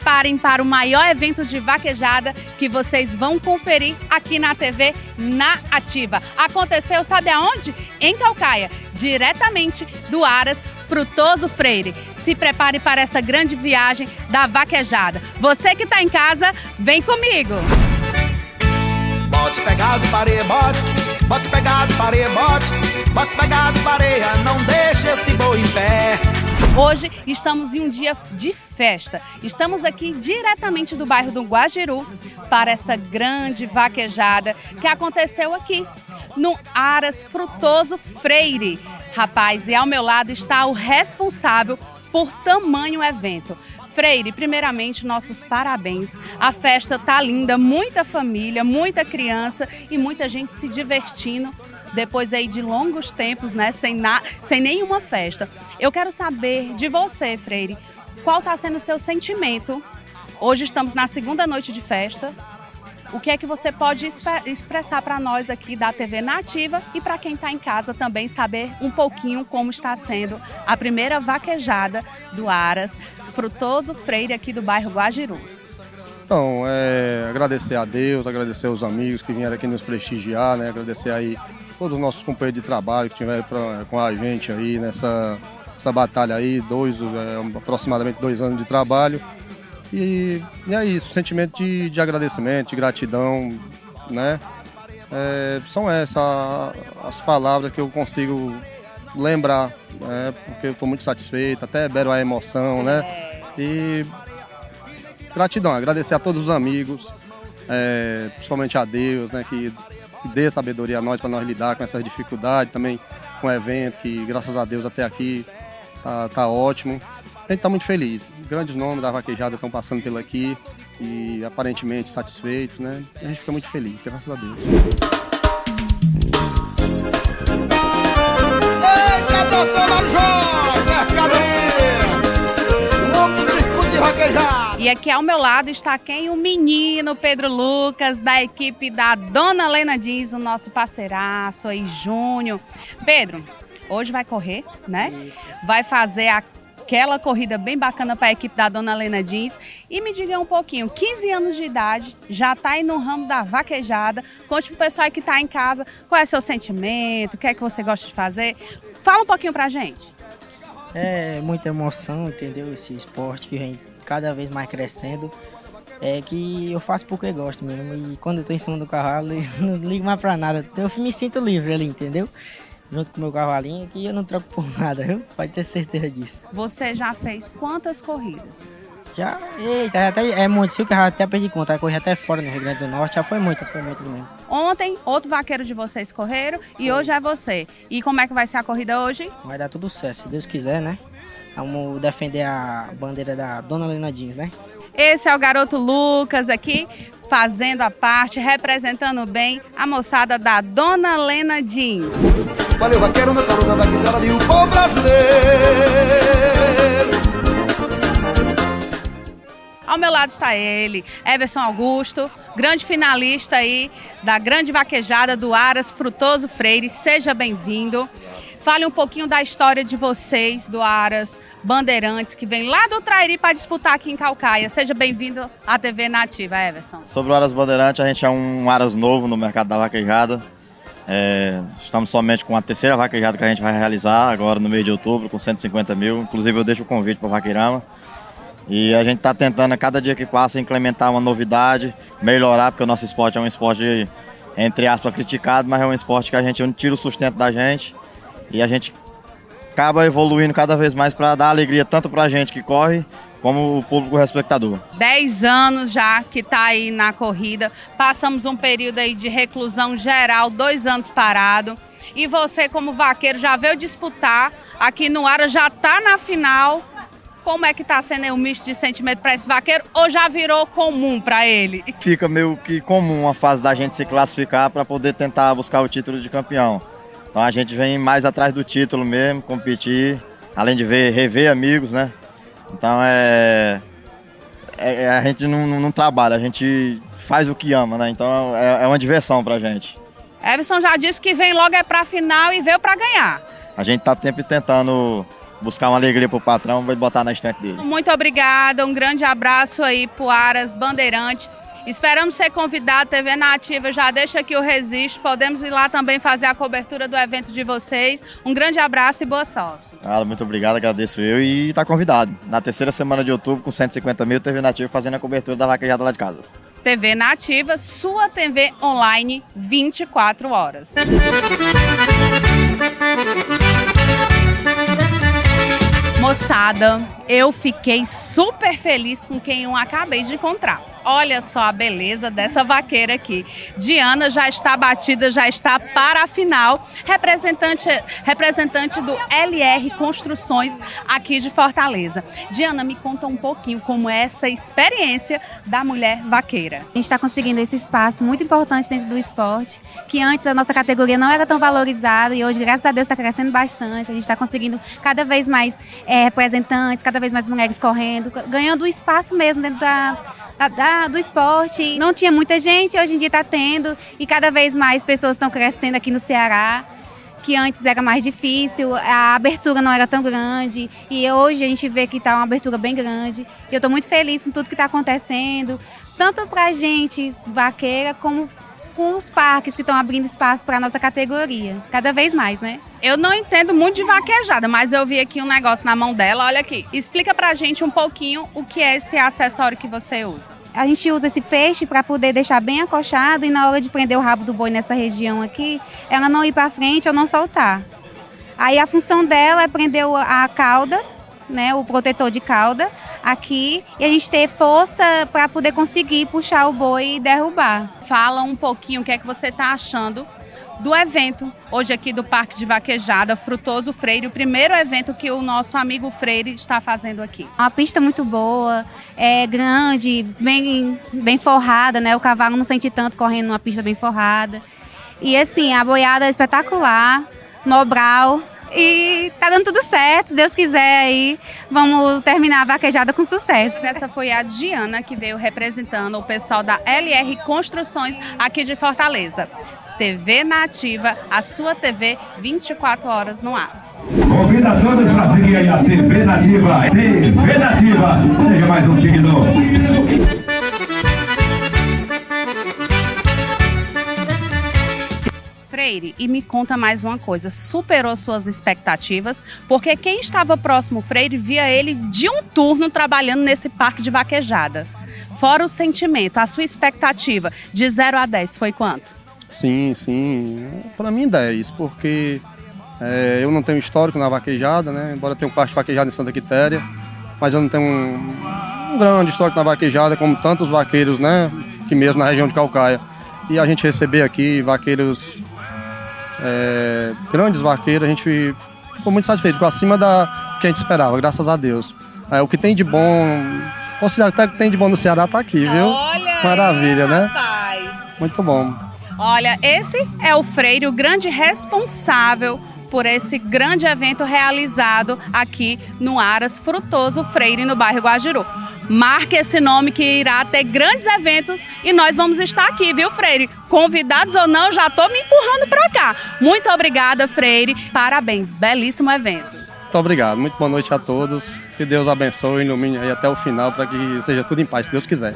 preparem para o maior evento de vaquejada que vocês vão conferir aqui na TV na Ativa. Aconteceu, sabe aonde? Em Calcaia, diretamente do Aras Frutoso Freire. Se prepare para essa grande viagem da vaquejada. Você que está em casa, vem comigo! Bote pegado, pareia, bote. Bote pegado, pareia, bote. Bote pegado, pareia, não deixe esse boi em pé. Hoje estamos em um dia de festa. Estamos aqui diretamente do bairro do Guajiru para essa grande vaquejada que aconteceu aqui no Aras Frutoso Freire. Rapaz, e ao meu lado está o responsável por tamanho evento. Freire, primeiramente, nossos parabéns. A festa tá linda, muita família, muita criança e muita gente se divertindo depois aí de longos tempos, né, sem, na, sem nenhuma festa. Eu quero saber de você, Freire, qual está sendo o seu sentimento? Hoje estamos na segunda noite de festa. O que é que você pode expressar para nós aqui da TV Nativa e para quem está em casa também saber um pouquinho como está sendo a primeira vaquejada do Aras Frutoso Freire aqui do bairro Guajiru? Então, é, agradecer a Deus, agradecer aos amigos que vieram aqui nos prestigiar, né? Agradecer aí todos os nossos companheiros de trabalho que tiveram pra, com a gente aí nessa essa batalha aí, dois, é, aproximadamente dois anos de trabalho. E, e é isso, sentimento de, de agradecimento, de gratidão, né? É, são essas as palavras que eu consigo lembrar, né? porque eu estou muito satisfeito, até bero a emoção, né? E gratidão, agradecer a todos os amigos, é, principalmente a Deus, né? Que que dê sabedoria a nós para nós lidar com essas dificuldades, também com o evento, que graças a Deus até aqui tá, tá ótimo. A gente está muito feliz. Grandes nomes da vaquejada estão passando pelo aqui e aparentemente satisfeitos, né? a gente fica muito feliz, graças a Deus. E aqui ao meu lado está quem? O menino Pedro Lucas, da equipe da Dona Lena Diz, o nosso parceiraço aí, Júnior. Pedro, hoje vai correr, né? Isso. Vai fazer aquela corrida bem bacana para a equipe da Dona Lena Jeans. E me diga um pouquinho, 15 anos de idade, já está aí no ramo da vaquejada. Conte pro pessoal que está em casa qual é seu sentimento, o que é que você gosta de fazer. Fala um pouquinho pra gente. É muita emoção, entendeu? Esse esporte que vem cada vez mais crescendo. É que eu faço porque gosto mesmo. E quando eu tô em cima do cavalo, eu não ligo mais pra nada. Eu me sinto livre ali, entendeu? Junto com o meu cavalinho, que eu não troco por nada, viu? Pode ter certeza disso. Você já fez quantas corridas? Já, eita, até, é muito. Se o carro até perdi conta, corri até fora no Rio Grande do Norte, já foi muitas, foi muitas mesmo. Ontem, outro vaqueiro de vocês correram e hoje é você. E como é que vai ser a corrida hoje? Vai dar tudo certo, se Deus quiser, né? Vamos defender a bandeira da Dona Lena Jeans, né? Esse é o garoto Lucas aqui, fazendo a parte, representando bem a moçada da Dona Lena Jeans. Valeu, vaqueiro, meu caro da vaquejada e o povo brasileiro. Ao meu lado está ele, Everson Augusto, grande finalista aí da grande vaquejada do Aras Frutoso Freire. Seja bem-vindo. Fale um pouquinho da história de vocês, do Aras Bandeirantes, que vem lá do Trairi para disputar aqui em Calcaia. Seja bem-vindo à TV Nativa, Everson. Sobre o Aras Bandeirantes, a gente é um Aras novo no mercado da vaquejada. É, estamos somente com a terceira vaquejada que a gente vai realizar agora no mês de outubro, com 150 mil. Inclusive, eu deixo o convite para o Vaqueirama. E a gente está tentando, a cada dia que passa, implementar uma novidade, melhorar, porque o nosso esporte é um esporte, entre aspas, criticado, mas é um esporte que a gente tira o sustento da gente e a gente acaba evoluindo cada vez mais para dar alegria tanto para a gente que corre, como o público espectador. Dez anos já que está aí na corrida, passamos um período aí de reclusão geral, dois anos parado. E você, como vaqueiro, já veio disputar aqui no Ara, já está na final. Como é que está sendo o um misto de sentimento para esse vaqueiro ou já virou comum para ele? Fica meio que comum a fase da gente se classificar para poder tentar buscar o título de campeão. Então a gente vem mais atrás do título mesmo, competir, além de ver, rever amigos, né? Então é, é, é a gente não, não, trabalha, a gente faz o que ama, né? Então é, é uma diversão pra gente. Everson já disse que vem logo é pra final e veio pra ganhar. A gente tá sempre tentando buscar uma alegria pro patrão, vai botar na estante dele. Muito obrigada, um grande abraço aí pro Aras Bandeirante. Esperamos ser convidados, TV Nativa já deixa aqui o registro, podemos ir lá também fazer a cobertura do evento de vocês. Um grande abraço e boa sorte. Ah, muito obrigado, agradeço eu e tá convidado. Na terceira semana de outubro, com 150 mil, TV Nativa fazendo a cobertura da vaquejada lá de casa. TV Nativa, sua TV online 24 horas. Moçada, eu fiquei super feliz com quem eu acabei de encontrar. Olha só a beleza dessa vaqueira aqui. Diana já está batida, já está para a final. Representante, representante do LR Construções aqui de Fortaleza. Diana, me conta um pouquinho como é essa experiência da mulher vaqueira. A gente está conseguindo esse espaço muito importante dentro do esporte, que antes a nossa categoria não era tão valorizada e hoje, graças a Deus, está crescendo bastante. A gente está conseguindo cada vez mais é, representantes, cada vez mais mulheres correndo, ganhando espaço mesmo dentro da da, do esporte. Não tinha muita gente, hoje em dia está tendo, e cada vez mais pessoas estão crescendo aqui no Ceará, que antes era mais difícil, a abertura não era tão grande, e hoje a gente vê que está uma abertura bem grande. E eu estou muito feliz com tudo que está acontecendo, tanto para a gente vaqueira, como com os parques que estão abrindo espaço para a nossa categoria, cada vez mais, né? Eu não entendo muito de vaquejada, mas eu vi aqui um negócio na mão dela, olha aqui. Explica pra gente um pouquinho o que é esse acessório que você usa. A gente usa esse feixe para poder deixar bem acochado e na hora de prender o rabo do boi nessa região aqui, ela não ir para frente ou não soltar. Aí a função dela é prender a cauda né, o protetor de cauda aqui e a gente ter força para poder conseguir puxar o boi e derrubar. Fala um pouquinho o que é que você está achando do evento hoje aqui do Parque de Vaquejada Frutoso Freire, o primeiro evento que o nosso amigo Freire está fazendo aqui. Uma pista muito boa, é grande, bem, bem forrada, né? O cavalo não sente tanto correndo numa pista bem forrada. E assim, a boiada é espetacular, Mobral, e tá dando tudo certo, Deus quiser aí, vamos terminar a vaquejada com sucesso. Essa foi a Diana que veio representando o pessoal da LR Construções aqui de Fortaleza. TV Nativa, a sua TV 24 horas no ar. Convido a todos para seguir aí a TV Nativa. TV Nativa, seja mais um seguidor. Freire, e me conta mais uma coisa, superou suas expectativas? Porque quem estava próximo Freire via ele de um turno trabalhando nesse parque de vaquejada. Fora o sentimento, a sua expectativa de 0 a 10 foi quanto? Sim, sim. Para mim 10, porque é, eu não tenho histórico na vaquejada, né? Embora tenha um parque de vaquejada em Santa Quitéria, mas eu não tenho um, um grande histórico na vaquejada como tantos vaqueiros, né? Que mesmo na região de Calcaia. E a gente receber aqui vaqueiros é, grandes vaqueiros, a gente ficou muito satisfeito, ficou acima da que a gente esperava, graças a Deus. É, o que tem de bom, posso até que tem de bom no Ceará tá aqui, viu? Olha Maravilha, aí, né? Rapaz. Muito bom. Olha, esse é o Freire, o grande responsável por esse grande evento realizado aqui no Aras Frutoso Freire, no bairro Guajiru. Marque esse nome que irá ter grandes eventos e nós vamos estar aqui, viu, Freire? Convidados ou não, já estou me empurrando para cá. Muito obrigada, Freire. Parabéns, belíssimo evento. Muito obrigado, muito boa noite a todos. Que Deus abençoe e ilumine aí até o final para que seja tudo em paz, se Deus quiser.